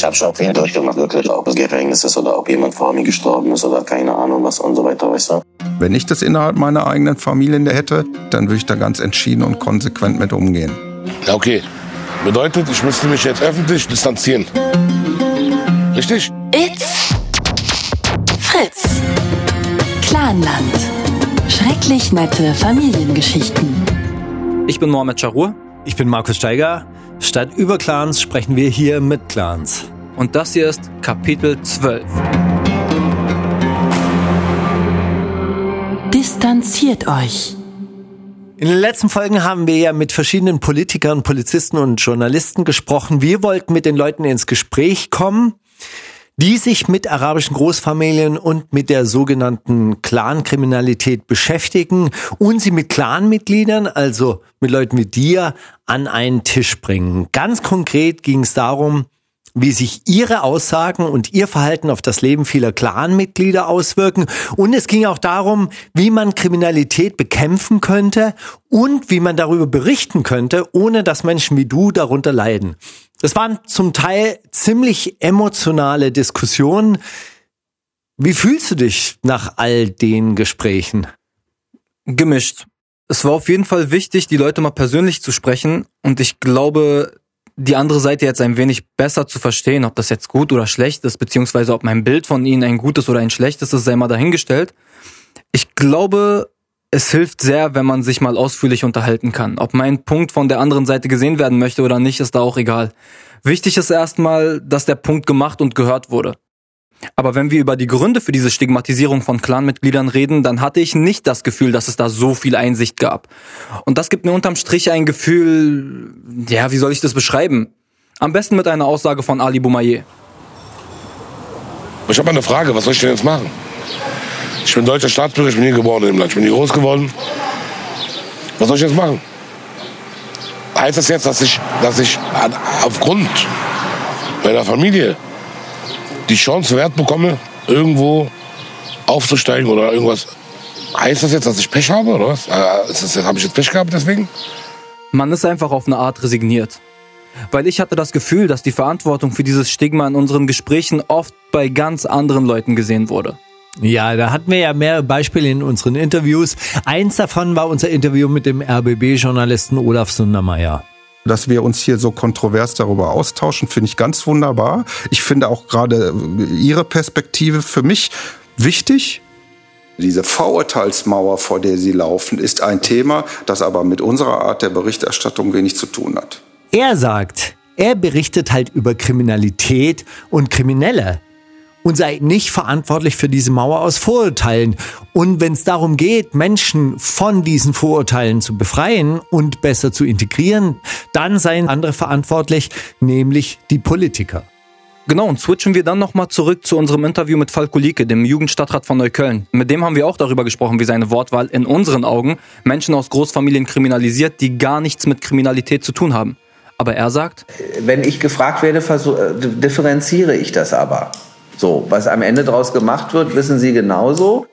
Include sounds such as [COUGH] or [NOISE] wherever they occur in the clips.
Ich habe schon viel durchgemacht, wirklich. Ob es Gefängnis ist oder ob jemand vor mir gestorben ist oder keine Ahnung was und so weiter, weißt du. Wenn ich das innerhalb meiner eigenen Familie hätte, dann würde ich da ganz entschieden und konsequent mit umgehen. Okay. Bedeutet, ich müsste mich jetzt öffentlich distanzieren. Richtig? It's Fritz. Clanland. Schrecklich nette Familiengeschichten. Ich bin Mohamed Charur. Ich bin Markus Steiger. Statt über Clans sprechen wir hier mit Clans. Und das hier ist Kapitel 12. Distanziert euch. In den letzten Folgen haben wir ja mit verschiedenen Politikern, Polizisten und Journalisten gesprochen. Wir wollten mit den Leuten ins Gespräch kommen die sich mit arabischen Großfamilien und mit der sogenannten Clankriminalität beschäftigen und sie mit Clanmitgliedern, also mit Leuten wie dir, an einen Tisch bringen. Ganz konkret ging es darum, wie sich ihre Aussagen und ihr Verhalten auf das Leben vieler Clanmitglieder auswirken. Und es ging auch darum, wie man Kriminalität bekämpfen könnte und wie man darüber berichten könnte, ohne dass Menschen wie du darunter leiden. Das waren zum Teil ziemlich emotionale Diskussionen. Wie fühlst du dich nach all den Gesprächen? Gemischt. Es war auf jeden Fall wichtig, die Leute mal persönlich zu sprechen und ich glaube, die andere Seite jetzt ein wenig besser zu verstehen, ob das jetzt gut oder schlecht ist, beziehungsweise ob mein Bild von ihnen ein gutes oder ein schlechtes ist, sei mal dahingestellt. Ich glaube, es hilft sehr, wenn man sich mal ausführlich unterhalten kann. Ob mein Punkt von der anderen Seite gesehen werden möchte oder nicht, ist da auch egal. Wichtig ist erstmal, dass der Punkt gemacht und gehört wurde. Aber wenn wir über die Gründe für diese Stigmatisierung von Clanmitgliedern reden, dann hatte ich nicht das Gefühl, dass es da so viel Einsicht gab. Und das gibt mir unterm Strich ein Gefühl, ja, wie soll ich das beschreiben? Am besten mit einer Aussage von Ali Boumaier. Ich habe eine Frage, was soll ich denn jetzt machen? Ich bin deutscher Staatsbürger, ich bin hier geboren im Land, ich bin hier groß geworden. Was soll ich jetzt machen? Heißt das jetzt, dass ich, dass ich aufgrund meiner Familie die Chance wert bekomme, irgendwo aufzusteigen oder irgendwas? Heißt das jetzt, dass ich Pech habe oder was? Äh, habe ich jetzt Pech gehabt deswegen? Man ist einfach auf eine Art resigniert. Weil ich hatte das Gefühl, dass die Verantwortung für dieses Stigma in unseren Gesprächen oft bei ganz anderen Leuten gesehen wurde. Ja, da hatten wir ja mehrere Beispiele in unseren Interviews. Eins davon war unser Interview mit dem RBB-Journalisten Olaf Sundermeier. Dass wir uns hier so kontrovers darüber austauschen, finde ich ganz wunderbar. Ich finde auch gerade Ihre Perspektive für mich wichtig. Diese Vorurteilsmauer, vor der Sie laufen, ist ein Thema, das aber mit unserer Art der Berichterstattung wenig zu tun hat. Er sagt, er berichtet halt über Kriminalität und Kriminelle und sei nicht verantwortlich für diese Mauer aus Vorurteilen. Und wenn es darum geht, Menschen von diesen Vorurteilen zu befreien und besser zu integrieren, dann seien andere verantwortlich, nämlich die Politiker. Genau, und switchen wir dann nochmal zurück zu unserem Interview mit Falko Lieke, dem Jugendstadtrat von Neukölln. Mit dem haben wir auch darüber gesprochen, wie seine Wortwahl in unseren Augen Menschen aus Großfamilien kriminalisiert, die gar nichts mit Kriminalität zu tun haben. Aber er sagt, wenn ich gefragt werde, äh, differenziere ich das aber. So, was am Ende daraus gemacht wird, wissen Sie genauso.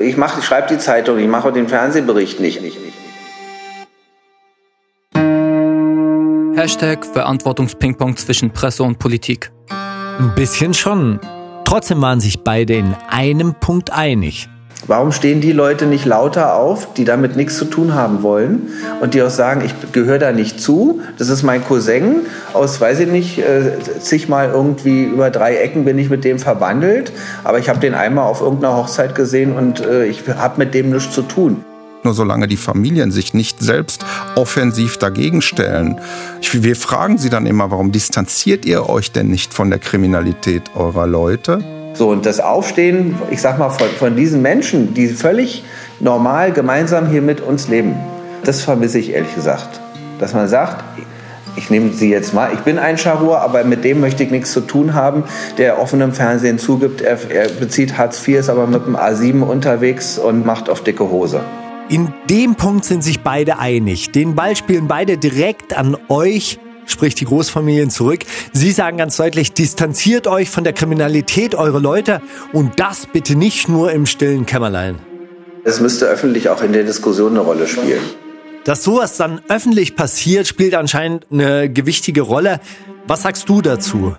Ich, mach, ich schreibe die Zeitung, ich mache den Fernsehbericht nicht. nicht, nicht. Hashtag Verantwortungspingpong zwischen Presse und Politik. Ein bisschen schon. Trotzdem waren sich beide in einem Punkt einig. Warum stehen die Leute nicht lauter auf, die damit nichts zu tun haben wollen und die auch sagen, ich gehöre da nicht zu, das ist mein Cousin, aus, weiß ich nicht, äh, zigmal irgendwie über drei Ecken bin ich mit dem verwandelt, aber ich habe den einmal auf irgendeiner Hochzeit gesehen und äh, ich habe mit dem nichts zu tun. Nur solange die Familien sich nicht selbst offensiv dagegen stellen. wir fragen sie dann immer, warum distanziert ihr euch denn nicht von der Kriminalität eurer Leute? So, und das Aufstehen, ich sag mal, von, von diesen Menschen, die völlig normal gemeinsam hier mit uns leben, das vermisse ich ehrlich gesagt. Dass man sagt, ich nehme sie jetzt mal, ich bin ein Charur, aber mit dem möchte ich nichts zu tun haben, der offen im Fernsehen zugibt, er, er bezieht Hartz IV, ist aber mit dem A7 unterwegs und macht auf dicke Hose. In dem Punkt sind sich beide einig. Den Ball spielen beide direkt an euch sprich die Großfamilien, zurück. Sie sagen ganz deutlich, distanziert euch von der Kriminalität eurer Leute und das bitte nicht nur im stillen Kämmerlein. Es müsste öffentlich auch in der Diskussion eine Rolle spielen. Dass sowas dann öffentlich passiert, spielt anscheinend eine gewichtige Rolle. Was sagst du dazu?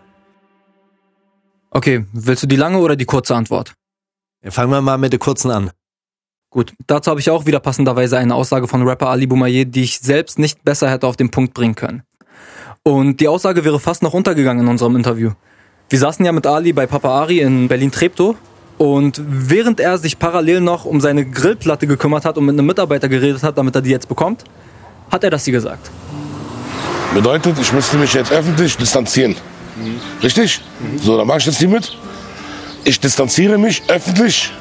Okay, willst du die lange oder die kurze Antwort? Fangen wir mal mit der kurzen an. Gut, dazu habe ich auch wieder passenderweise eine Aussage von Rapper Ali Boumaier, die ich selbst nicht besser hätte auf den Punkt bringen können. Und die Aussage wäre fast noch untergegangen in unserem Interview. Wir saßen ja mit Ali bei Papa Ari in Berlin-Treptow und während er sich parallel noch um seine Grillplatte gekümmert hat und mit einem Mitarbeiter geredet hat, damit er die jetzt bekommt, hat er das hier gesagt. Bedeutet, ich müsste mich jetzt öffentlich distanzieren. Richtig? So, dann mache ich jetzt die mit. Ich distanziere mich öffentlich.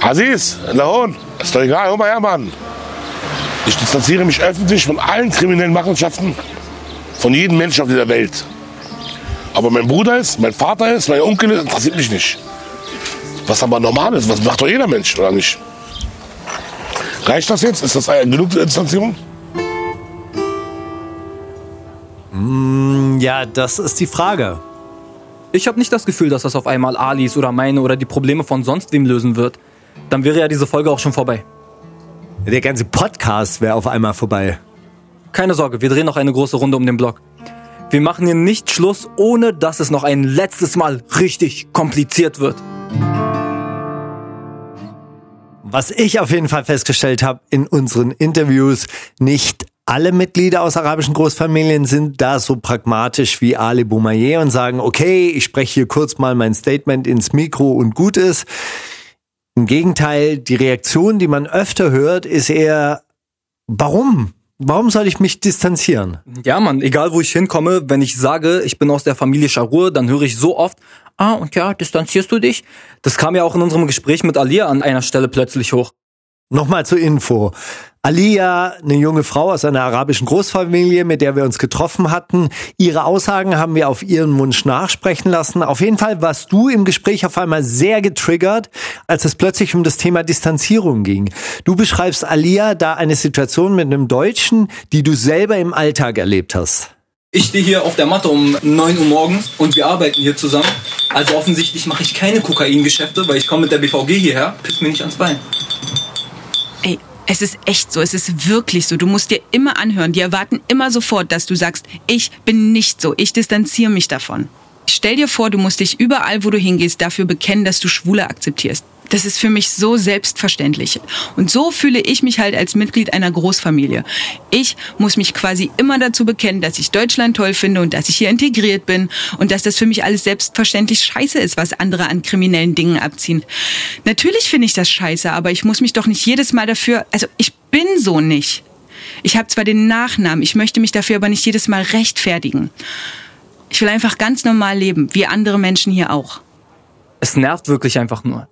Aziz, Lahon, ist doch egal, hör mal her, Mann. Ich distanziere mich öffentlich von allen kriminellen Machenschaften, von jedem Menschen auf dieser Welt. Aber mein Bruder ist, mein Vater ist, mein Onkel ist, interessiert mich nicht. Was aber normal ist, was macht doch jeder Mensch, oder nicht? Reicht das jetzt? Ist das äh, genug Distanzierung? Ja, das ist die Frage. Ich habe nicht das Gefühl, dass das auf einmal Alis oder meine oder die Probleme von sonst wem lösen wird. Dann wäre ja diese Folge auch schon vorbei. Der ganze Podcast wäre auf einmal vorbei. Keine Sorge, wir drehen noch eine große Runde um den Block. Wir machen hier nicht Schluss, ohne dass es noch ein letztes Mal richtig kompliziert wird. Was ich auf jeden Fall festgestellt habe in unseren Interviews, nicht alle Mitglieder aus arabischen Großfamilien sind da so pragmatisch wie Ali Boumaier und sagen, okay, ich spreche hier kurz mal mein Statement ins Mikro und gut ist. Im Gegenteil, die Reaktion, die man öfter hört, ist eher, warum? Warum soll ich mich distanzieren? Ja, Mann, egal wo ich hinkomme, wenn ich sage, ich bin aus der Familie Scharur, dann höre ich so oft, ah, und ja, distanzierst du dich? Das kam ja auch in unserem Gespräch mit Alia an einer Stelle plötzlich hoch. Nochmal zur Info. Alia, eine junge Frau aus einer arabischen Großfamilie, mit der wir uns getroffen hatten. Ihre Aussagen haben wir auf ihren Wunsch nachsprechen lassen. Auf jeden Fall warst du im Gespräch auf einmal sehr getriggert, als es plötzlich um das Thema Distanzierung ging. Du beschreibst Alia da eine Situation mit einem Deutschen, die du selber im Alltag erlebt hast. Ich stehe hier auf der Matte um 9 Uhr morgens und wir arbeiten hier zusammen. Also offensichtlich mache ich keine Kokaingeschäfte, weil ich komme mit der BVG hierher, piss mir nicht ans Bein. Es ist echt so, es ist wirklich so. Du musst dir immer anhören, die erwarten immer sofort, dass du sagst, ich bin nicht so, ich distanziere mich davon. Stell dir vor, du musst dich überall, wo du hingehst, dafür bekennen, dass du Schwule akzeptierst. Das ist für mich so selbstverständlich. Und so fühle ich mich halt als Mitglied einer Großfamilie. Ich muss mich quasi immer dazu bekennen, dass ich Deutschland toll finde und dass ich hier integriert bin und dass das für mich alles selbstverständlich scheiße ist, was andere an kriminellen Dingen abziehen. Natürlich finde ich das scheiße, aber ich muss mich doch nicht jedes Mal dafür, also ich bin so nicht. Ich habe zwar den Nachnamen, ich möchte mich dafür aber nicht jedes Mal rechtfertigen. Ich will einfach ganz normal leben, wie andere Menschen hier auch. Es nervt wirklich einfach nur.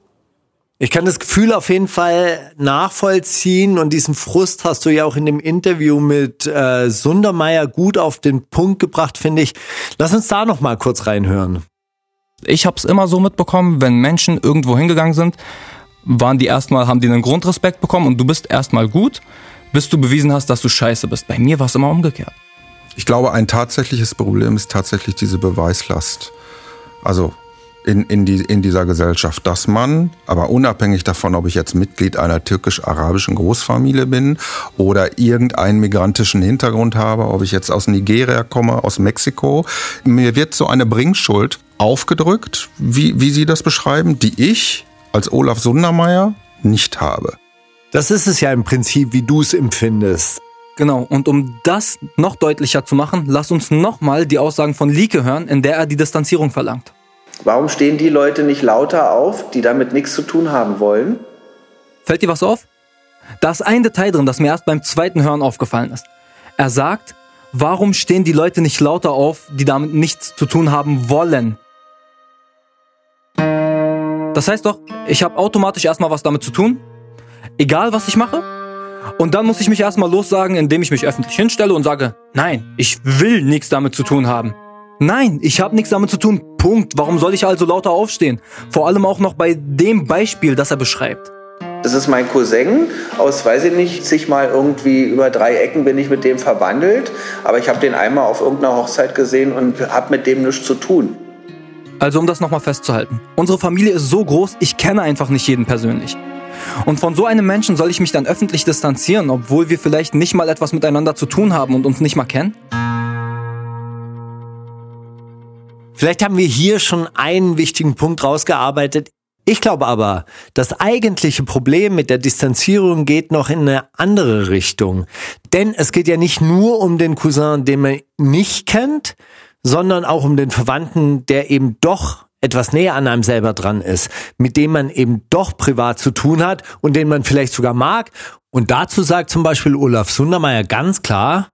Ich kann das Gefühl auf jeden Fall nachvollziehen und diesen Frust hast du ja auch in dem Interview mit äh, Sundermeier gut auf den Punkt gebracht, finde ich. Lass uns da noch mal kurz reinhören. Ich habe es immer so mitbekommen, wenn Menschen irgendwo hingegangen sind, waren die erstmal, haben die einen Grundrespekt bekommen und du bist erstmal gut, bis du bewiesen hast, dass du scheiße bist. Bei mir war es immer umgekehrt. Ich glaube, ein tatsächliches Problem ist tatsächlich diese Beweislast. Also in, in, die, in dieser Gesellschaft, dass man, aber unabhängig davon, ob ich jetzt Mitglied einer türkisch-arabischen Großfamilie bin oder irgendeinen migrantischen Hintergrund habe, ob ich jetzt aus Nigeria komme, aus Mexiko, mir wird so eine Bringschuld aufgedrückt, wie, wie Sie das beschreiben, die ich als Olaf Sundermeier nicht habe. Das ist es ja im Prinzip, wie du es empfindest. Genau, und um das noch deutlicher zu machen, lass uns nochmal die Aussagen von Lieke hören, in der er die Distanzierung verlangt. Warum stehen die Leute nicht lauter auf, die damit nichts zu tun haben wollen? Fällt dir was auf? Da ist ein Detail drin, das mir erst beim zweiten Hören aufgefallen ist. Er sagt, warum stehen die Leute nicht lauter auf, die damit nichts zu tun haben wollen? Das heißt doch, ich habe automatisch erstmal was damit zu tun, egal was ich mache. Und dann muss ich mich erstmal lossagen, indem ich mich öffentlich hinstelle und sage, nein, ich will nichts damit zu tun haben. Nein, ich habe nichts damit zu tun. Punkt. Warum soll ich also lauter aufstehen? Vor allem auch noch bei dem Beispiel, das er beschreibt. Das ist mein Cousin aus, weiß ich nicht, sich mal irgendwie über drei Ecken bin ich mit dem verwandelt. Aber ich habe den einmal auf irgendeiner Hochzeit gesehen und habe mit dem nichts zu tun. Also um das nochmal festzuhalten. Unsere Familie ist so groß, ich kenne einfach nicht jeden persönlich. Und von so einem Menschen soll ich mich dann öffentlich distanzieren, obwohl wir vielleicht nicht mal etwas miteinander zu tun haben und uns nicht mal kennen? Vielleicht haben wir hier schon einen wichtigen Punkt rausgearbeitet. Ich glaube aber, das eigentliche Problem mit der Distanzierung geht noch in eine andere Richtung. Denn es geht ja nicht nur um den Cousin, den man nicht kennt, sondern auch um den Verwandten, der eben doch etwas näher an einem selber dran ist, mit dem man eben doch privat zu tun hat und den man vielleicht sogar mag. Und dazu sagt zum Beispiel Olaf Sundermeier ganz klar,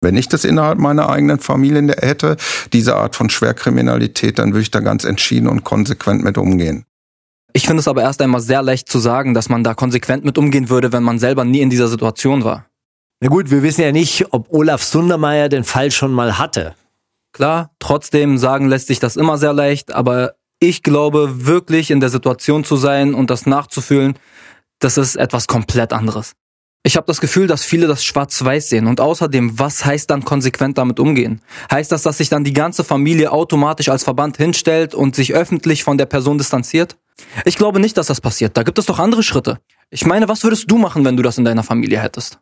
wenn ich das innerhalb meiner eigenen Familie hätte, diese Art von Schwerkriminalität, dann würde ich da ganz entschieden und konsequent mit umgehen. Ich finde es aber erst einmal sehr leicht zu sagen, dass man da konsequent mit umgehen würde, wenn man selber nie in dieser Situation war. Na gut, wir wissen ja nicht, ob Olaf Sundermeier den Fall schon mal hatte. Klar, trotzdem sagen lässt sich das immer sehr leicht, aber ich glaube wirklich in der Situation zu sein und das nachzufühlen, das ist etwas komplett anderes. Ich habe das Gefühl, dass viele das schwarz-weiß sehen. Und außerdem, was heißt dann konsequent damit umgehen? Heißt das, dass sich dann die ganze Familie automatisch als Verband hinstellt und sich öffentlich von der Person distanziert? Ich glaube nicht, dass das passiert. Da gibt es doch andere Schritte. Ich meine, was würdest du machen, wenn du das in deiner Familie hättest?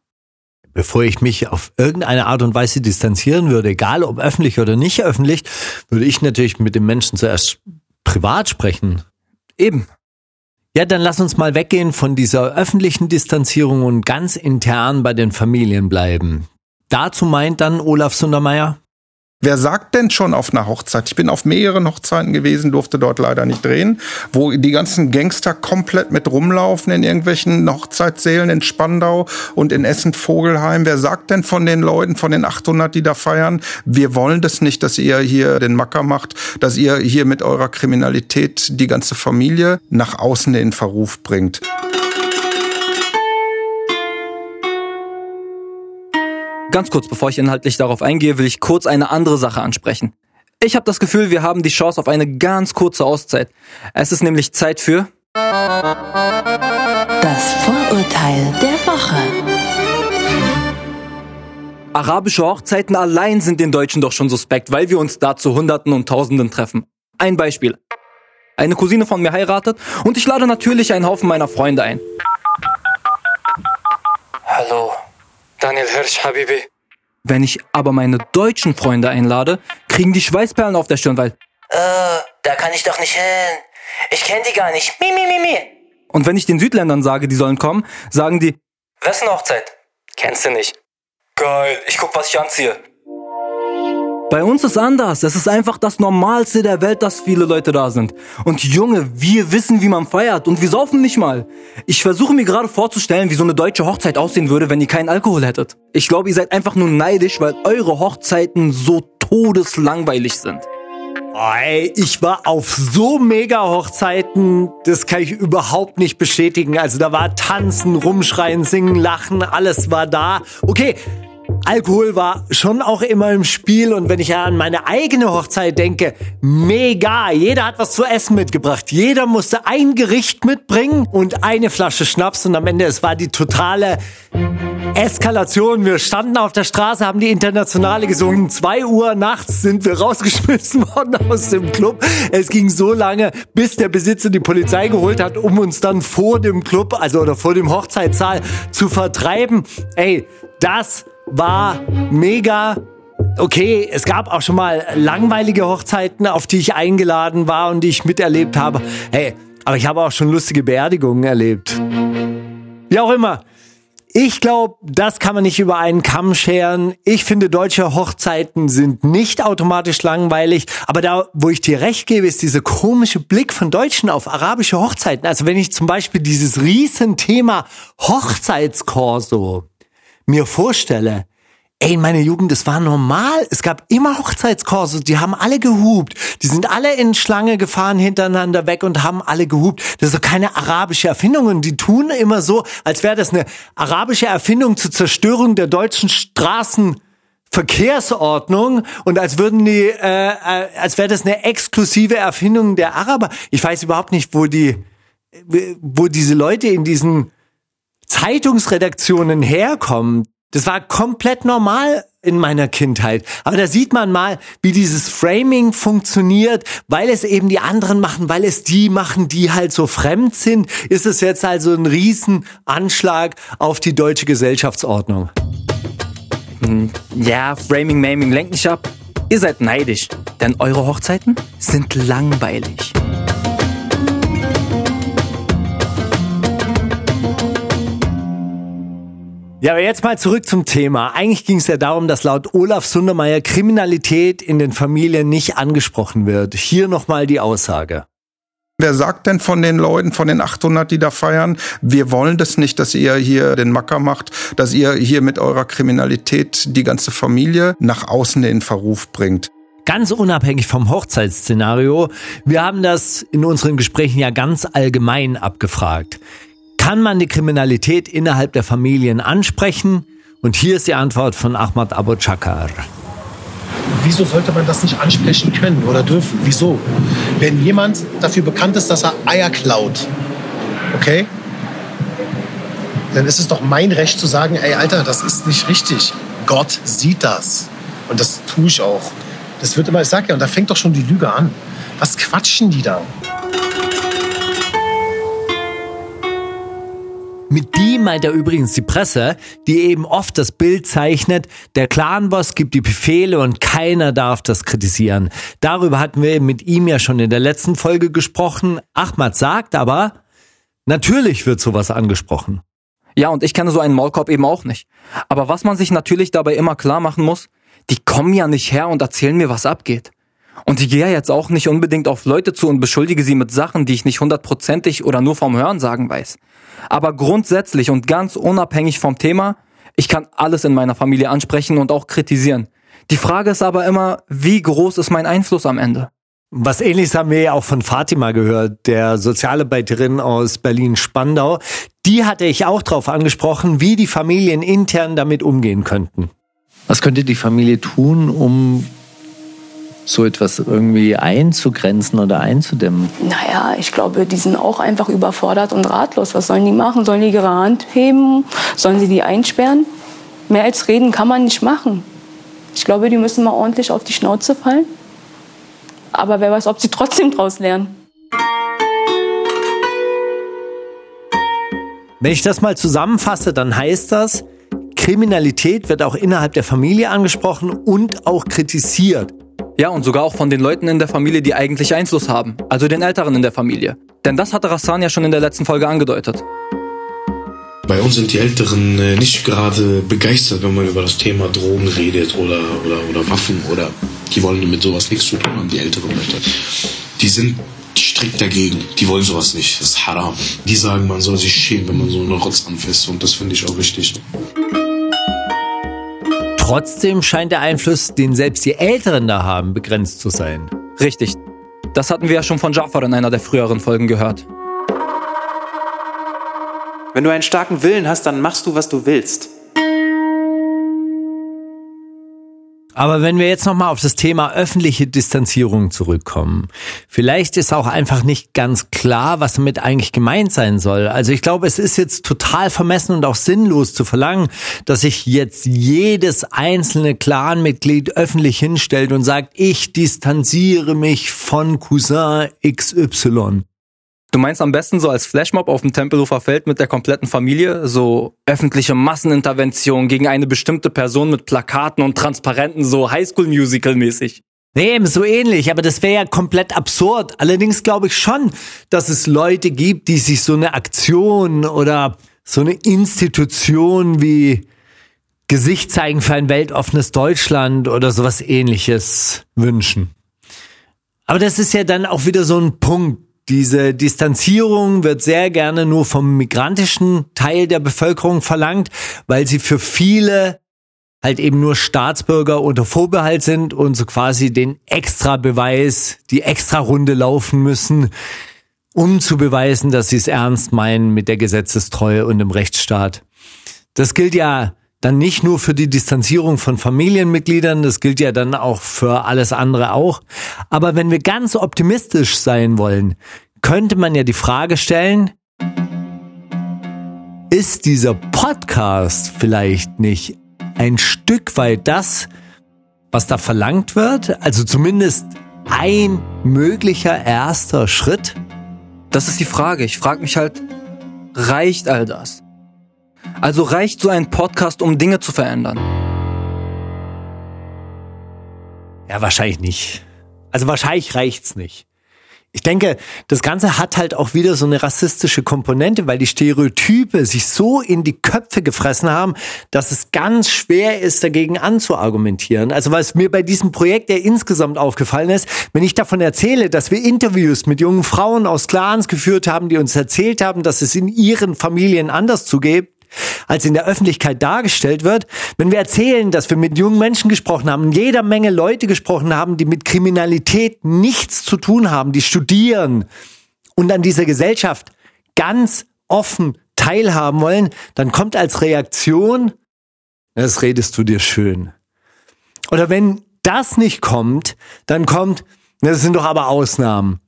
Bevor ich mich auf irgendeine Art und Weise distanzieren würde, egal ob öffentlich oder nicht öffentlich, würde ich natürlich mit dem Menschen zuerst privat sprechen. Eben. Ja, dann lass uns mal weggehen von dieser öffentlichen Distanzierung und ganz intern bei den Familien bleiben. Dazu meint dann Olaf Sundermeier, Wer sagt denn schon auf einer Hochzeit? Ich bin auf mehreren Hochzeiten gewesen, durfte dort leider nicht drehen, wo die ganzen Gangster komplett mit rumlaufen in irgendwelchen Hochzeitssälen in Spandau und in Essen-Vogelheim. Wer sagt denn von den Leuten, von den 800, die da feiern, wir wollen das nicht, dass ihr hier den Macker macht, dass ihr hier mit eurer Kriminalität die ganze Familie nach außen in Verruf bringt? Ganz kurz, bevor ich inhaltlich darauf eingehe, will ich kurz eine andere Sache ansprechen. Ich habe das Gefühl, wir haben die Chance auf eine ganz kurze Auszeit. Es ist nämlich Zeit für Das Vorurteil der Woche. Arabische Hochzeiten allein sind den Deutschen doch schon suspekt, weil wir uns da zu Hunderten und Tausenden treffen. Ein Beispiel. Eine Cousine von mir heiratet und ich lade natürlich einen Haufen meiner Freunde ein. Hallo, Daniel Hirsch, Habibi. Wenn ich aber meine deutschen Freunde einlade, kriegen die Schweißperlen auf der Stirn, weil Äh, da kann ich doch nicht hin. Ich kenn die gar nicht. Mi, mi, mi, mi. Und wenn ich den Südländern sage, die sollen kommen, sagen die, Wessen Hochzeit? Kennst du nicht. Geil, ich guck, was ich anziehe. Bei uns ist anders. Es ist einfach das Normalste der Welt, dass viele Leute da sind. Und Junge, wir wissen, wie man feiert und wir saufen nicht mal. Ich versuche mir gerade vorzustellen, wie so eine deutsche Hochzeit aussehen würde, wenn ihr keinen Alkohol hättet. Ich glaube, ihr seid einfach nur neidisch, weil eure Hochzeiten so todeslangweilig sind. Ey, ich war auf so mega Hochzeiten, das kann ich überhaupt nicht bestätigen. Also da war Tanzen, Rumschreien, Singen, Lachen, alles war da. Okay, Alkohol war schon auch immer im Spiel und wenn ich an meine eigene Hochzeit denke, mega. Jeder hat was zu essen mitgebracht. Jeder musste ein Gericht mitbringen und eine Flasche Schnaps und am Ende es war die totale Eskalation. Wir standen auf der Straße, haben die Internationale gesungen. Zwei Uhr nachts sind wir rausgeschmissen [LAUGHS] worden aus dem Club. Es ging so lange, bis der Besitzer die Polizei geholt hat, um uns dann vor dem Club, also oder vor dem Hochzeitssaal zu vertreiben. Ey, das war mega. Okay, es gab auch schon mal langweilige Hochzeiten, auf die ich eingeladen war und die ich miterlebt habe. Hey, aber ich habe auch schon lustige Beerdigungen erlebt. Wie auch immer. Ich glaube, das kann man nicht über einen Kamm scheren. Ich finde, deutsche Hochzeiten sind nicht automatisch langweilig. Aber da, wo ich dir recht gebe, ist dieser komische Blick von Deutschen auf arabische Hochzeiten. Also wenn ich zum Beispiel dieses Riesenthema Hochzeitskorso mir vorstelle, Ey, in meiner Jugend, das war normal. Es gab immer Hochzeitskurse, die haben alle gehupt. Die sind alle in Schlange gefahren hintereinander weg und haben alle gehupt. Das ist doch keine arabische Erfindung. Und die tun immer so, als wäre das eine arabische Erfindung zur Zerstörung der deutschen Straßenverkehrsordnung und als würden die, äh, äh, als wäre das eine exklusive Erfindung der Araber. Ich weiß überhaupt nicht, wo die, wo diese Leute in diesen Zeitungsredaktionen herkommen. Das war komplett normal in meiner Kindheit. Aber da sieht man mal, wie dieses Framing funktioniert, weil es eben die anderen machen, weil es die machen, die halt so fremd sind, ist es jetzt also ein Riesenanschlag auf die deutsche Gesellschaftsordnung. Hm, Ja, Framing, Maming lenkt nicht ab. Ihr seid neidisch, denn eure Hochzeiten sind langweilig. Ja, aber jetzt mal zurück zum Thema. Eigentlich ging es ja darum, dass laut Olaf Sundermeier Kriminalität in den Familien nicht angesprochen wird. Hier nochmal die Aussage. Wer sagt denn von den Leuten, von den 800, die da feiern, wir wollen das nicht, dass ihr hier den Macker macht, dass ihr hier mit eurer Kriminalität die ganze Familie nach außen in Verruf bringt? Ganz unabhängig vom Hochzeitsszenario, wir haben das in unseren Gesprächen ja ganz allgemein abgefragt. Kann man die Kriminalität innerhalb der Familien ansprechen? Und hier ist die Antwort von Ahmad Abu Chakar. Wieso sollte man das nicht ansprechen können oder dürfen? Wieso? Wenn jemand dafür bekannt ist, dass er Eier klaut, okay? Dann ist es doch mein Recht zu sagen, ey Alter, das ist nicht richtig. Gott sieht das. Und das tue ich auch. Das wird immer, ich sag ja, und da fängt doch schon die Lüge an. Was quatschen die da? Mit die meint er übrigens die Presse, die eben oft das Bild zeichnet, der Clanboss gibt die Befehle und keiner darf das kritisieren. Darüber hatten wir mit ihm ja schon in der letzten Folge gesprochen. Ahmad sagt aber, natürlich wird sowas angesprochen. Ja, und ich kenne so einen Maulkorb eben auch nicht. Aber was man sich natürlich dabei immer klar machen muss, die kommen ja nicht her und erzählen mir, was abgeht. Und ich gehe ja jetzt auch nicht unbedingt auf Leute zu und beschuldige sie mit Sachen, die ich nicht hundertprozentig oder nur vom Hören sagen weiß. Aber grundsätzlich und ganz unabhängig vom Thema, ich kann alles in meiner Familie ansprechen und auch kritisieren. Die Frage ist aber immer, wie groß ist mein Einfluss am Ende? Was ähnliches haben wir ja auch von Fatima gehört, der Sozialarbeiterin aus Berlin-Spandau. Die hatte ich auch darauf angesprochen, wie die Familien intern damit umgehen könnten. Was könnte die Familie tun, um so etwas irgendwie einzugrenzen oder einzudämmen? Naja, ich glaube, die sind auch einfach überfordert und ratlos. Was sollen die machen? Sollen die ihre Hand heben? Sollen sie die einsperren? Mehr als reden kann man nicht machen. Ich glaube, die müssen mal ordentlich auf die Schnauze fallen. Aber wer weiß, ob sie trotzdem draus lernen. Wenn ich das mal zusammenfasse, dann heißt das, Kriminalität wird auch innerhalb der Familie angesprochen und auch kritisiert. Ja, und sogar auch von den Leuten in der Familie, die eigentlich Einfluss haben, also den Älteren in der Familie. Denn das hatte Rassan ja schon in der letzten Folge angedeutet. Bei uns sind die Älteren äh, nicht gerade begeistert, wenn man über das Thema Drogen redet oder, oder, oder Waffen oder die wollen mit sowas nichts zu tun haben, die älteren Leute. Die sind strikt dagegen. Die wollen sowas nicht. Das ist haram. Die sagen, man soll sich schämen, wenn man so einen Rotz anfasst und das finde ich auch richtig. Trotzdem scheint der Einfluss, den selbst die Älteren da haben, begrenzt zu sein. Richtig. Das hatten wir ja schon von Jafar in einer der früheren Folgen gehört. Wenn du einen starken Willen hast, dann machst du, was du willst. Aber wenn wir jetzt nochmal auf das Thema öffentliche Distanzierung zurückkommen, vielleicht ist auch einfach nicht ganz klar, was damit eigentlich gemeint sein soll. Also ich glaube, es ist jetzt total vermessen und auch sinnlos zu verlangen, dass sich jetzt jedes einzelne Clanmitglied öffentlich hinstellt und sagt, ich distanziere mich von Cousin XY. Du meinst am besten so als Flashmob auf dem Tempelhofer Feld mit der kompletten Familie? So öffentliche Massenintervention gegen eine bestimmte Person mit Plakaten und Transparenten, so Highschool-Musical-mäßig? Nee, so ähnlich, aber das wäre ja komplett absurd. Allerdings glaube ich schon, dass es Leute gibt, die sich so eine Aktion oder so eine Institution wie Gesicht zeigen für ein weltoffenes Deutschland oder sowas ähnliches wünschen. Aber das ist ja dann auch wieder so ein Punkt, diese Distanzierung wird sehr gerne nur vom migrantischen Teil der Bevölkerung verlangt, weil sie für viele halt eben nur Staatsbürger unter Vorbehalt sind und so quasi den Extrabeweis, die Extra-Runde laufen müssen, um zu beweisen, dass sie es ernst meinen mit der Gesetzestreue und dem Rechtsstaat. Das gilt ja dann nicht nur für die Distanzierung von Familienmitgliedern, das gilt ja dann auch für alles andere auch. Aber wenn wir ganz optimistisch sein wollen, könnte man ja die Frage stellen, ist dieser Podcast vielleicht nicht ein Stück weit das, was da verlangt wird? Also zumindest ein möglicher erster Schritt? Das ist die Frage. Ich frage mich halt, reicht all das? Also reicht so ein Podcast, um Dinge zu verändern? Ja, wahrscheinlich nicht. Also wahrscheinlich reicht's nicht. Ich denke, das Ganze hat halt auch wieder so eine rassistische Komponente, weil die Stereotype sich so in die Köpfe gefressen haben, dass es ganz schwer ist, dagegen anzuargumentieren. Also was mir bei diesem Projekt ja insgesamt aufgefallen ist, wenn ich davon erzähle, dass wir Interviews mit jungen Frauen aus Clans geführt haben, die uns erzählt haben, dass es in ihren Familien anders zugeht, als in der Öffentlichkeit dargestellt wird. Wenn wir erzählen, dass wir mit jungen Menschen gesprochen haben, jeder Menge Leute gesprochen haben, die mit Kriminalität nichts zu tun haben, die studieren und an dieser Gesellschaft ganz offen teilhaben wollen, dann kommt als Reaktion, das redest du dir schön. Oder wenn das nicht kommt, dann kommt, das sind doch aber Ausnahmen.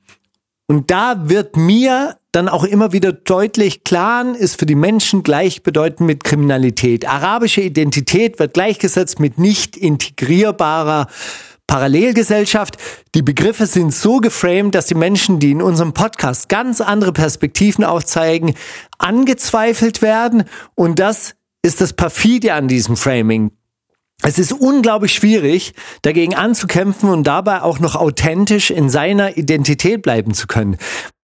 Und da wird mir dann auch immer wieder deutlich, Clan ist für die Menschen gleichbedeutend mit Kriminalität. Arabische Identität wird gleichgesetzt mit nicht integrierbarer Parallelgesellschaft. Die Begriffe sind so geframed, dass die Menschen, die in unserem Podcast ganz andere Perspektiven aufzeigen, angezweifelt werden. Und das ist das perfide an diesem Framing. Es ist unglaublich schwierig, dagegen anzukämpfen und dabei auch noch authentisch in seiner Identität bleiben zu können.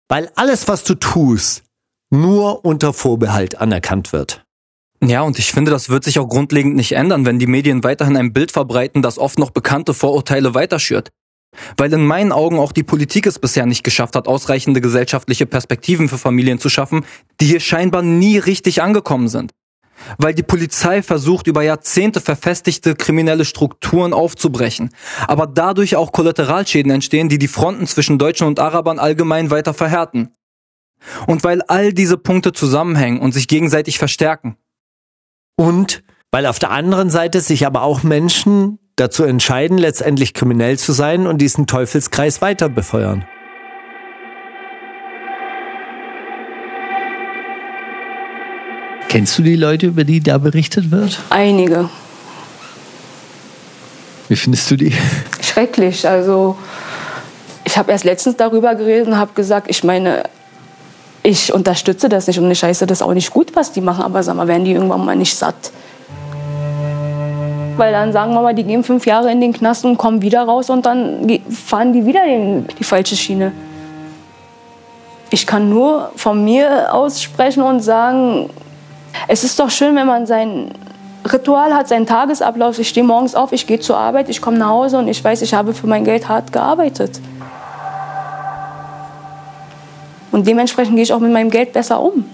Weil alles, was du tust, nur unter Vorbehalt anerkannt wird. Ja, und ich finde, das wird sich auch grundlegend nicht ändern, wenn die Medien weiterhin ein Bild verbreiten, das oft noch bekannte Vorurteile weiterschürt. Weil in meinen Augen auch die Politik es bisher nicht geschafft hat, ausreichende gesellschaftliche Perspektiven für Familien zu schaffen, die hier scheinbar nie richtig angekommen sind. Weil die Polizei versucht, über Jahrzehnte verfestigte kriminelle Strukturen aufzubrechen, aber dadurch auch Kollateralschäden entstehen, die die Fronten zwischen Deutschen und Arabern allgemein weiter verhärten. Und weil all diese Punkte zusammenhängen und sich gegenseitig verstärken. Und weil auf der anderen Seite sich aber auch Menschen dazu entscheiden, letztendlich kriminell zu sein und diesen Teufelskreis weiter befeuern. Kennst du die Leute, über die da berichtet wird? Einige. Wie findest du die? Schrecklich. Also ich habe erst letztens darüber geredet und habe gesagt, ich meine, ich unterstütze das nicht und ich heiße das auch nicht gut, was die machen, aber sag mal, werden die irgendwann mal nicht satt? Weil dann sagen wir mal, die gehen fünf Jahre in den Knast und kommen wieder raus und dann fahren die wieder den, die falsche Schiene. Ich kann nur von mir aus sprechen und sagen, es ist doch schön, wenn man sein Ritual hat, seinen Tagesablauf. Ich stehe morgens auf, ich gehe zur Arbeit, ich komme nach Hause und ich weiß, ich habe für mein Geld hart gearbeitet. Und dementsprechend gehe ich auch mit meinem Geld besser um,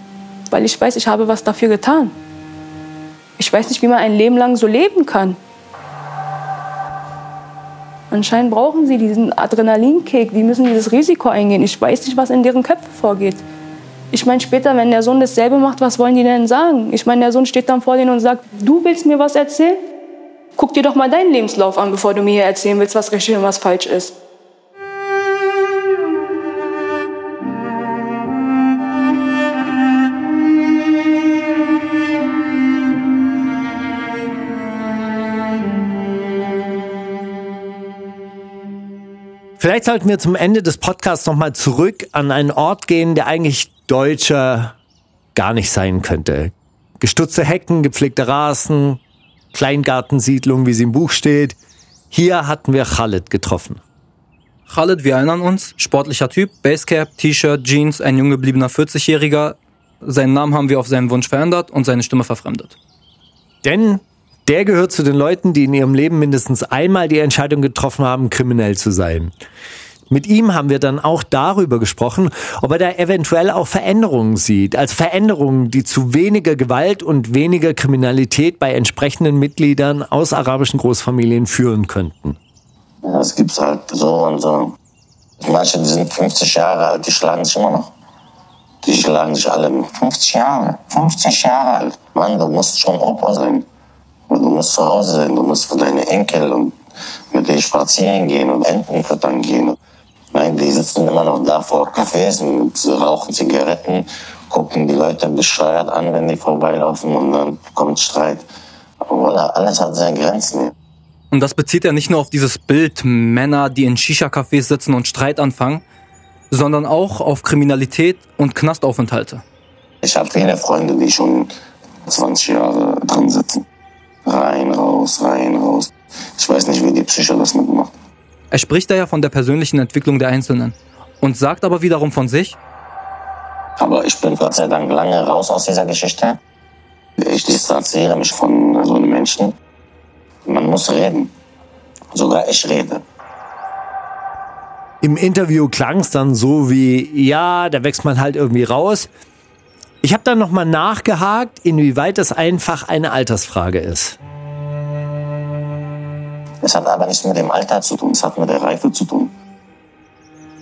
weil ich weiß, ich habe was dafür getan. Ich weiß nicht, wie man ein Leben lang so leben kann. Anscheinend brauchen sie diesen Adrenalinkick, die müssen dieses Risiko eingehen. Ich weiß nicht, was in deren Köpfen vorgeht. Ich meine, später, wenn der Sohn dasselbe macht, was wollen die denn sagen? Ich meine, der Sohn steht dann vor denen und sagt, du willst mir was erzählen? Guck dir doch mal deinen Lebenslauf an, bevor du mir hier erzählen willst, was richtig und was falsch ist. Vielleicht sollten wir zum Ende des Podcasts nochmal zurück an einen Ort gehen, der eigentlich deutscher gar nicht sein könnte. Gestutzte Hecken, gepflegte Rasen, Kleingartensiedlung, wie sie im Buch steht. Hier hatten wir Khaled getroffen. Khaled, wir erinnern uns, sportlicher Typ, Basecap, T-Shirt, Jeans, ein jung gebliebener 40-Jähriger. Seinen Namen haben wir auf seinen Wunsch verändert und seine Stimme verfremdet. Denn der gehört zu den Leuten, die in ihrem Leben mindestens einmal die Entscheidung getroffen haben, kriminell zu sein. Mit ihm haben wir dann auch darüber gesprochen, ob er da eventuell auch Veränderungen sieht. Also Veränderungen, die zu weniger Gewalt und weniger Kriminalität bei entsprechenden Mitgliedern aus arabischen Großfamilien führen könnten. Ja, das gibt's halt so und so. Manche, die sind 50 Jahre alt, die schlagen sich immer noch. Die schlagen sich alle mit 50 Jahre. 50 Jahre alt. Mann, du musst schon Opa sein. Musst zu Hause sein, du musst für deine Enkel und mit denen spazieren gehen und Enten füttern gehen. Nein, die sitzen immer noch da vor Cafés und rauchen Zigaretten, gucken die Leute bescheuert an, wenn die vorbeilaufen und dann kommt Streit. Aber alles hat seine Grenzen. Und das bezieht er nicht nur auf dieses Bild Männer, die in Shisha-Cafés sitzen und Streit anfangen, sondern auch auf Kriminalität und Knastaufenthalte. Ich habe viele Freunde, die schon 20 Jahre drin sitzen. Rein, raus, rein, raus. Ich weiß nicht, wie die Psycho das mitmacht. Er spricht da ja von der persönlichen Entwicklung der Einzelnen und sagt aber wiederum von sich, Aber ich bin Gott sei Dank lange raus aus dieser Geschichte. Ich distanziere mich von so einem Menschen. Man muss reden. Sogar ich rede. Im Interview klang es dann so wie, ja, da wächst man halt irgendwie raus. Ich habe dann nochmal nachgehakt, inwieweit das einfach eine Altersfrage ist. Es hat aber nichts mit dem Alter zu tun, es hat mit der Reife zu tun.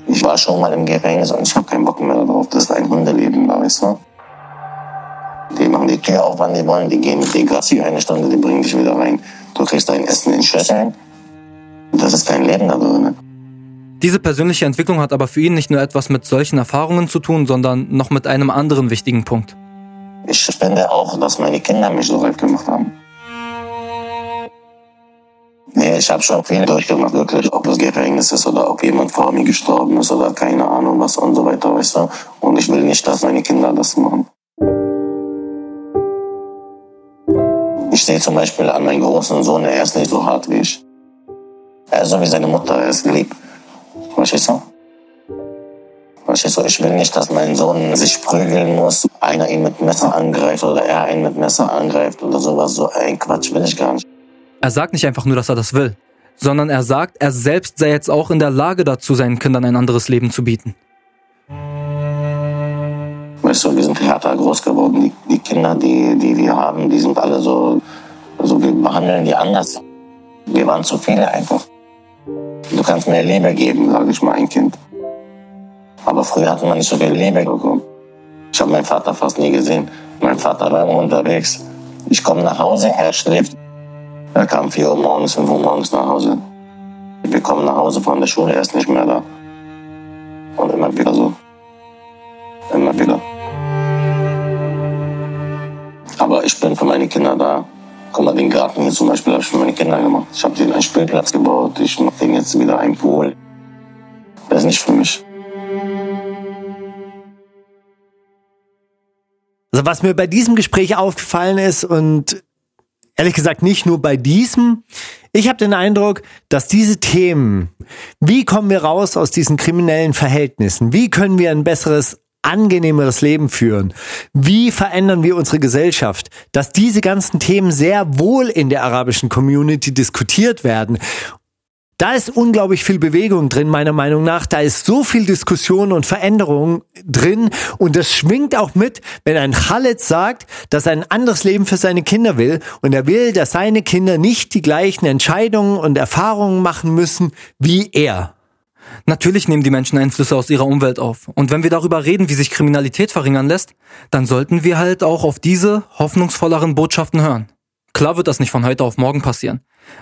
Ich war schon mal im Gefängnis und ich habe keinen Bock mehr darauf. Das ist ein Hundeleben, weißt du? Die machen die Tür auf, wann die wollen, die gehen mit dir Gassi eine Stunde, die bringen dich wieder rein. Du kriegst dein Essen in Schüsseln. Das ist kein Leben da drin. Diese persönliche Entwicklung hat aber für ihn nicht nur etwas mit solchen Erfahrungen zu tun, sondern noch mit einem anderen wichtigen Punkt. Ich finde auch, dass meine Kinder mich so reif gemacht haben. Nee, ich habe schon viel durchgemacht, wirklich. Ob es Gefängnis ist oder ob jemand vor mir gestorben ist oder keine Ahnung was und so weiter, weißt du. Und ich will nicht, dass meine Kinder das machen. Ich sehe zum Beispiel an meinen großen Sohn, er ist nicht so hart wie ich. Er ist so wie seine Mutter, er ist lieb. Verstehst du? Verstehst du, ich will nicht, dass mein Sohn sich prügeln muss, einer ihn mit Messer angreift oder er einen mit Messer angreift oder sowas. So ein Quatsch will ich gar nicht. Er sagt nicht einfach nur, dass er das will, sondern er sagt, er selbst sei jetzt auch in der Lage dazu, seinen Kindern ein anderes Leben zu bieten. Weißt du, wir sind härter groß geworden. Die, die Kinder, die, die wir haben, die sind alle so, also wir behandeln die anders. Wir waren zu viele einfach. Du kannst mehr Liebe geben, sage ich mal, ein Kind. Aber früher hat man nicht so viel Liebe bekommen. Ich habe meinen Vater fast nie gesehen. Mein Vater war immer unterwegs. Ich komme nach Hause, er schläft. Er kam 4 Uhr morgens, 5 Uhr morgens nach Hause. Wir kommen nach Hause von der Schule, er ist nicht mehr da. Und immer wieder so. Immer wieder. Aber ich bin für meine Kinder da. Guck mal, den Garten hier zum Beispiel habe ich für meine Kinder gemacht. Ich habe denen einen Spielplatz gebaut. Ich mache denen jetzt wieder einen Pool. Das ist nicht für mich. Also was mir bei diesem Gespräch aufgefallen ist und ehrlich gesagt nicht nur bei diesem, ich habe den Eindruck, dass diese Themen, wie kommen wir raus aus diesen kriminellen Verhältnissen, wie können wir ein besseres angenehmeres Leben führen? Wie verändern wir unsere Gesellschaft? Dass diese ganzen Themen sehr wohl in der arabischen Community diskutiert werden. Da ist unglaublich viel Bewegung drin, meiner Meinung nach. Da ist so viel Diskussion und Veränderung drin. Und das schwingt auch mit, wenn ein Khaled sagt, dass er ein anderes Leben für seine Kinder will. Und er will, dass seine Kinder nicht die gleichen Entscheidungen und Erfahrungen machen müssen wie er. Natürlich nehmen die Menschen Einflüsse aus ihrer Umwelt auf. Und wenn wir darüber reden, wie sich Kriminalität verringern lässt, dann sollten wir halt auch auf diese hoffnungsvolleren Botschaften hören. Klar wird das nicht von heute auf morgen passieren.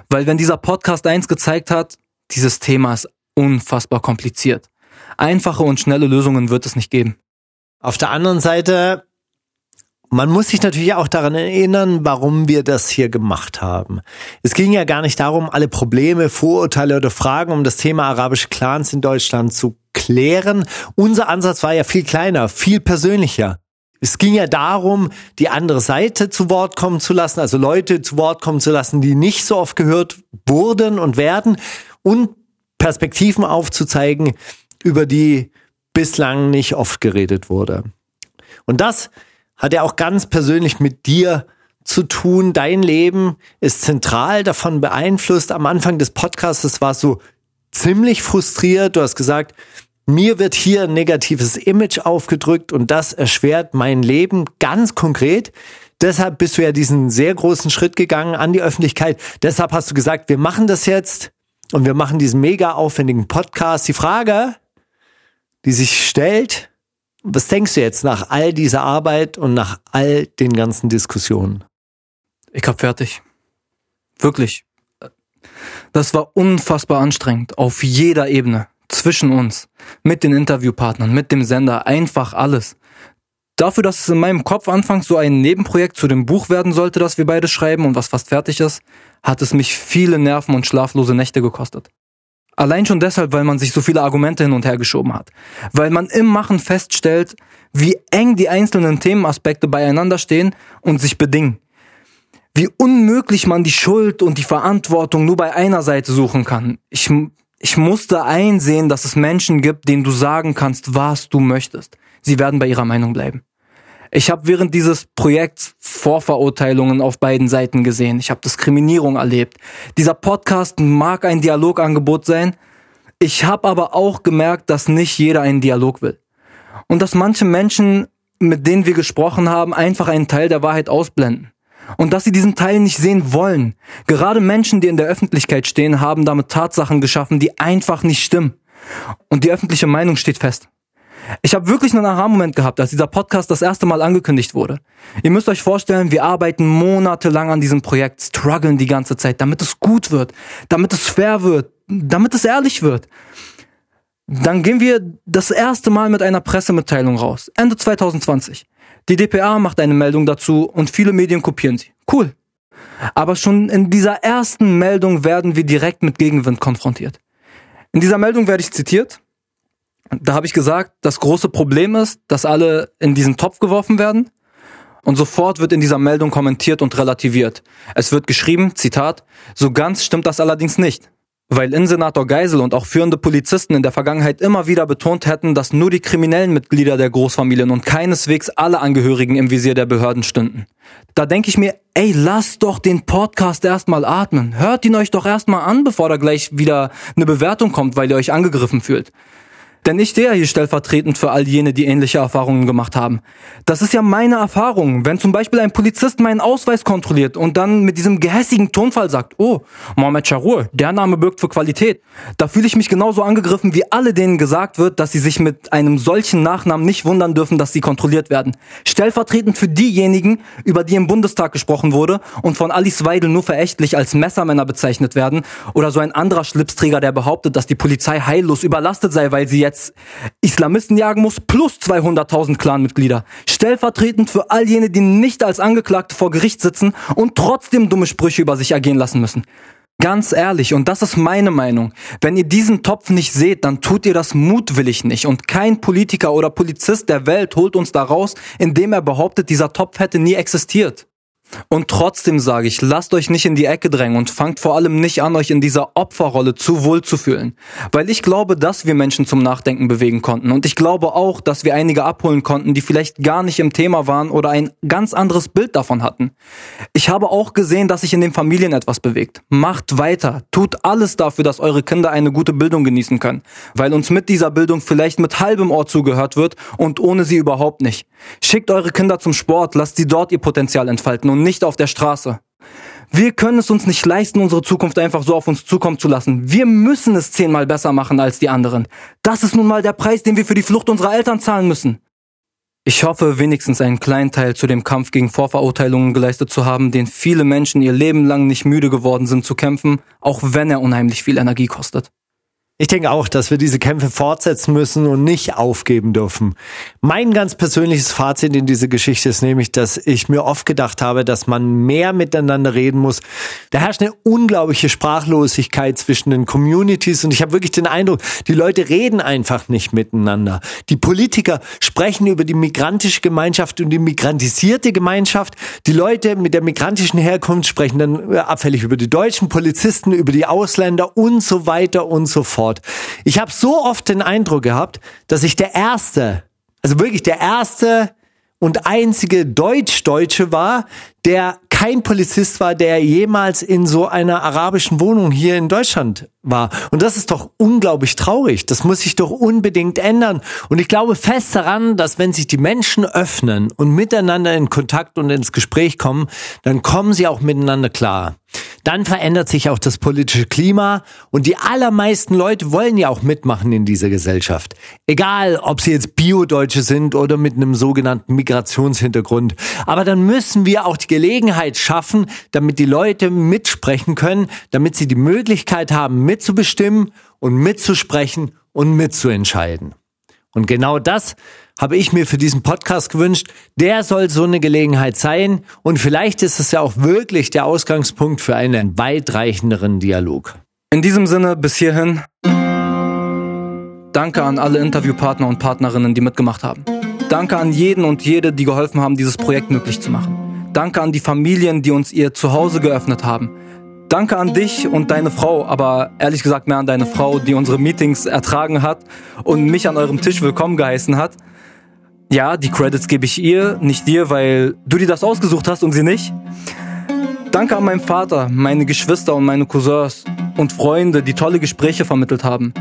Weil wenn dieser Podcast eins gezeigt hat, dieses Thema ist unfassbar kompliziert. Einfache und schnelle Lösungen wird es nicht geben. Auf der anderen Seite, man muss sich natürlich auch daran erinnern, warum wir das hier gemacht haben. Es ging ja gar nicht darum, alle Probleme, Vorurteile oder Fragen um das Thema arabische Clans in Deutschland zu klären. Unser Ansatz war ja viel kleiner, viel persönlicher. Es ging ja darum, die andere Seite zu Wort kommen zu lassen, also Leute zu Wort kommen zu lassen, die nicht so oft gehört wurden und werden und Perspektiven aufzuzeigen, über die bislang nicht oft geredet wurde. Und das hat ja auch ganz persönlich mit dir zu tun. Dein Leben ist zentral davon beeinflusst. Am Anfang des Podcasts war es so ziemlich frustriert. Du hast gesagt, mir wird hier ein negatives Image aufgedrückt und das erschwert mein Leben ganz konkret. Deshalb bist du ja diesen sehr großen Schritt gegangen an die Öffentlichkeit. Deshalb hast du gesagt, wir machen das jetzt und wir machen diesen mega aufwendigen Podcast. Die Frage, die sich stellt, was denkst du jetzt nach all dieser Arbeit und nach all den ganzen Diskussionen? Ich hab fertig. Wirklich. Das war unfassbar anstrengend. Auf jeder Ebene. Zwischen uns. Mit den Interviewpartnern, mit dem Sender. Einfach alles. Dafür, dass es in meinem Kopf anfangs so ein Nebenprojekt zu dem Buch werden sollte, das wir beide schreiben und was fast fertig ist, hat es mich viele Nerven und schlaflose Nächte gekostet. Allein schon deshalb, weil man sich so viele Argumente hin und her geschoben hat. Weil man im Machen feststellt, wie eng die einzelnen Themenaspekte beieinander stehen und sich bedingen. Wie unmöglich man die Schuld und die Verantwortung nur bei einer Seite suchen kann. Ich, Ich musste einsehen, dass es Menschen gibt, denen du sagen kannst, was du möchtest. Sie werden bei ihrer Meinung bleiben. Ich habe während dieses Projekts Vorverurteilungen auf beiden Seiten gesehen. Ich habe Diskriminierung erlebt. Dieser Podcast mag ein Dialogangebot sein. Ich habe aber auch gemerkt, dass nicht jeder einen Dialog will. Und dass manche Menschen, mit denen wir gesprochen haben, einfach einen Teil der Wahrheit ausblenden. Und dass sie diesen Teil nicht sehen wollen. Gerade Menschen, die in der Öffentlichkeit stehen, haben damit Tatsachen geschaffen, die einfach nicht stimmen. Und die öffentliche Meinung steht fest. Ich habe wirklich einen Aha-Moment gehabt, als dieser Podcast das erste Mal angekündigt wurde. Ihr müsst euch vorstellen, wir arbeiten monatelang an diesem Projekt, strugglen die ganze Zeit, damit es gut wird, damit es fair wird, damit es ehrlich wird. Dann gehen wir das erste Mal mit einer Pressemitteilung raus, Ende 2020. Die DPA macht eine Meldung dazu und viele Medien kopieren sie. Cool. Aber schon in dieser ersten Meldung werden wir direkt mit Gegenwind konfrontiert. In dieser Meldung werde ich zitiert. Da habe ich gesagt, das große Problem ist, dass alle in diesen Topf geworfen werden. Und sofort wird in dieser Meldung kommentiert und relativiert. Es wird geschrieben, Zitat, so ganz stimmt das allerdings nicht. Weil Innensenator Geisel und auch führende Polizisten in der Vergangenheit immer wieder betont hätten, dass nur die kriminellen Mitglieder der Großfamilien und keineswegs alle Angehörigen im Visier der Behörden stünden. Da denke ich mir, ey, lasst doch den Podcast erstmal atmen. Hört ihn euch doch erstmal an, bevor da gleich wieder eine Bewertung kommt, weil ihr euch angegriffen fühlt. Denn ich stehe ja hier stellvertretend für all jene, die ähnliche Erfahrungen gemacht haben. Das ist ja meine Erfahrung. Wenn zum Beispiel ein Polizist meinen Ausweis kontrolliert und dann mit diesem gehässigen Tonfall sagt, oh, Mohamed Charur, der Name birgt für Qualität, da fühle ich mich genauso angegriffen, wie alle denen gesagt wird, dass sie sich mit einem solchen Nachnamen nicht wundern dürfen, dass sie kontrolliert werden. Stellvertretend für diejenigen, über die im Bundestag gesprochen wurde und von Alice Weidel nur verächtlich als Messermänner bezeichnet werden oder so ein anderer Schlipsträger, der behauptet, dass die Polizei heillos überlastet sei, weil sie jetzt Islamisten jagen muss, plus 200.000 Clanmitglieder. Stellvertretend für all jene, die nicht als Angeklagte vor Gericht sitzen und trotzdem dumme Sprüche über sich ergehen lassen müssen. Ganz ehrlich, und das ist meine Meinung, wenn ihr diesen Topf nicht seht, dann tut ihr das mutwillig nicht. Und kein Politiker oder Polizist der Welt holt uns da raus, indem er behauptet, dieser Topf hätte nie existiert. Und trotzdem sage ich, lasst euch nicht in die Ecke drängen und fangt vor allem nicht an, euch in dieser Opferrolle zu wohl zu fühlen. Weil ich glaube, dass wir Menschen zum Nachdenken bewegen konnten. Und ich glaube auch, dass wir einige abholen konnten, die vielleicht gar nicht im Thema waren oder ein ganz anderes Bild davon hatten. Ich habe auch gesehen, dass sich in den Familien etwas bewegt. Macht weiter. Tut alles dafür, dass eure Kinder eine gute Bildung genießen können. Weil uns mit dieser Bildung vielleicht mit halbem Ohr zugehört wird und ohne sie überhaupt nicht. Schickt eure Kinder zum Sport, lasst sie dort ihr Potenzial entfalten und nicht auf der Straße. Wir können es uns nicht leisten, unsere Zukunft einfach so auf uns zukommen zu lassen. Wir müssen es zehnmal besser machen als die anderen. Das ist nun mal der Preis, den wir für die Flucht unserer Eltern zahlen müssen. Ich hoffe, wenigstens einen kleinen Teil zu dem Kampf gegen Vorverurteilungen geleistet zu haben, den viele Menschen ihr Leben lang nicht müde geworden sind zu kämpfen, auch wenn er unheimlich viel Energie kostet. Ich denke auch, dass wir diese Kämpfe fortsetzen müssen und nicht aufgeben dürfen. Mein ganz persönliches Fazit in dieser Geschichte ist nämlich, dass ich mir oft gedacht habe, dass man mehr miteinander reden muss. Da herrscht eine unglaubliche Sprachlosigkeit zwischen den Communities und ich habe wirklich den Eindruck, die Leute reden einfach nicht miteinander. Die Politiker sprechen über die migrantische Gemeinschaft und die migrantisierte Gemeinschaft. Die Leute mit der migrantischen Herkunft sprechen dann abfällig über die deutschen Polizisten, über die Ausländer und so weiter und so fort fort. Ich habe so oft den Eindruck gehabt, dass ich der Erste, also wirklich der Erste und einzige Deutsch-Deutsche war, der kein Polizist war, der jemals in so einer arabischen Wohnung hier in Deutschland war. Und das ist doch unglaublich traurig. Das muss sich doch unbedingt ändern. Und ich glaube fest daran, dass wenn sich die Menschen öffnen und miteinander in Kontakt und ins Gespräch kommen, dann kommen sie auch miteinander klar. Dann verändert sich auch das politische Klima und die allermeisten Leute wollen ja auch mitmachen in dieser Gesellschaft. Egal, ob sie jetzt Bio-Deutsche sind oder mit einem sogenannten Migrationshintergrund. Aber dann müssen wir auch die Gelegenheit schaffen, damit die Leute mitsprechen können, damit sie die Möglichkeit haben, mitzubestimmen und mitzusprechen und mitzuentscheiden. Und genau das habe ich mir für diesen Podcast gewünscht. Der soll so eine Gelegenheit sein. Und vielleicht ist es ja auch wirklich der Ausgangspunkt für einen weitreichenderen Dialog. In diesem Sinne, bis hierhin. Danke an alle Interviewpartner und Partnerinnen, die mitgemacht haben. Danke an jeden und jede, die geholfen haben, dieses Projekt möglich zu machen. Danke an die Familien, die uns ihr Zuhause geöffnet haben. Danke an dich und deine Frau, aber ehrlich gesagt mehr an deine Frau, die unsere Meetings ertragen hat und mich an eurem Tisch willkommen geheißen hat. Ja, die Credits gebe ich ihr, nicht dir, weil du dir das ausgesucht hast und sie nicht. Danke an meinen Vater, meine Geschwister und meine Cousins und Freunde, die tolle Gespräche vermittelt haben.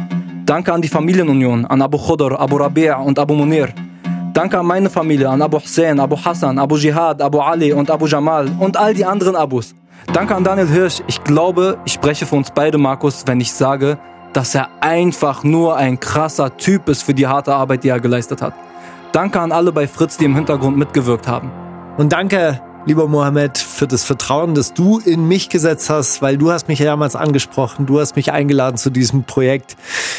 Danke an die Familienunion, an Abu Khudr, Abu Rabi' und Abu Munir. Danke an meine Familie, an Abu Hussein, Abu Hassan, Abu Jihad, Abu Ali und Abu Jamal und all die anderen Abus. Danke an Daniel Hirsch. Ich glaube, ich spreche für uns beide, Markus, wenn ich sage, dass er einfach nur ein krasser Typ ist für die harte Arbeit, die er geleistet hat. Danke an alle bei Fritz, die im Hintergrund mitgewirkt haben. Und danke, lieber Mohammed, für das Vertrauen, das du in mich gesetzt hast, weil du hast mich ja damals angesprochen, du hast mich eingeladen zu diesem Projekt.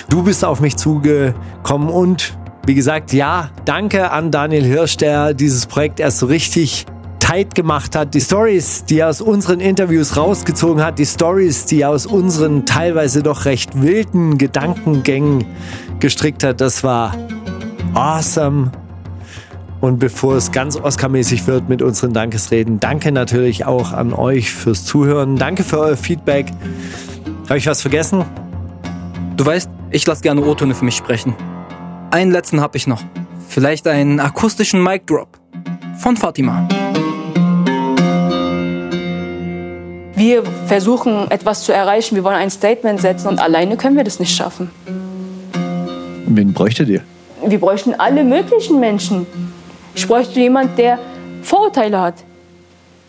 Du bist auf mich zugekommen und wie gesagt, ja, danke an Daniel Hirsch, der dieses Projekt erst so richtig tight gemacht hat. Die Stories, die er aus unseren Interviews rausgezogen hat, die Stories, die er aus unseren teilweise doch recht wilden Gedankengängen gestrickt hat, das war awesome. Und bevor es ganz Oscar-mäßig wird mit unseren Dankesreden, danke natürlich auch an euch fürs Zuhören. Danke für euer Feedback. Habe ich was vergessen? Du weißt, ich lasse gerne O-Töne für mich sprechen. Einen letzten habe ich noch. Vielleicht einen akustischen Mic Drop von Fatima. Wir versuchen etwas zu erreichen, wir wollen ein Statement setzen und alleine können wir das nicht schaffen. Wen bräuchtet ihr? Wir bräuchten alle möglichen Menschen. Ich bräuchte jemand, der Vorurteile hat,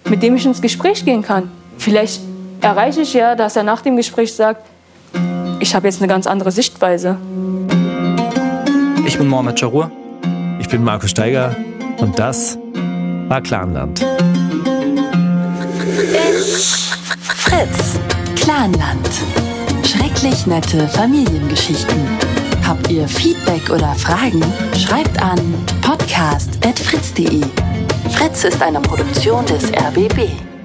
mit dem ich ins Gespräch gehen kann. Vielleicht erreiche ich ja, dass er nach dem Gespräch sagt, ich habe jetzt eine ganz andere Sichtweise. Ich bin Mohamed Charur. Ich bin Markus Steiger und das war Clanland. Fritz. Clanland. Schrecklich nette Familiengeschichten. Habt ihr Feedback oder Fragen? Schreibt an podcast.fritz.de. Fritz ist eine Produktion des RBB.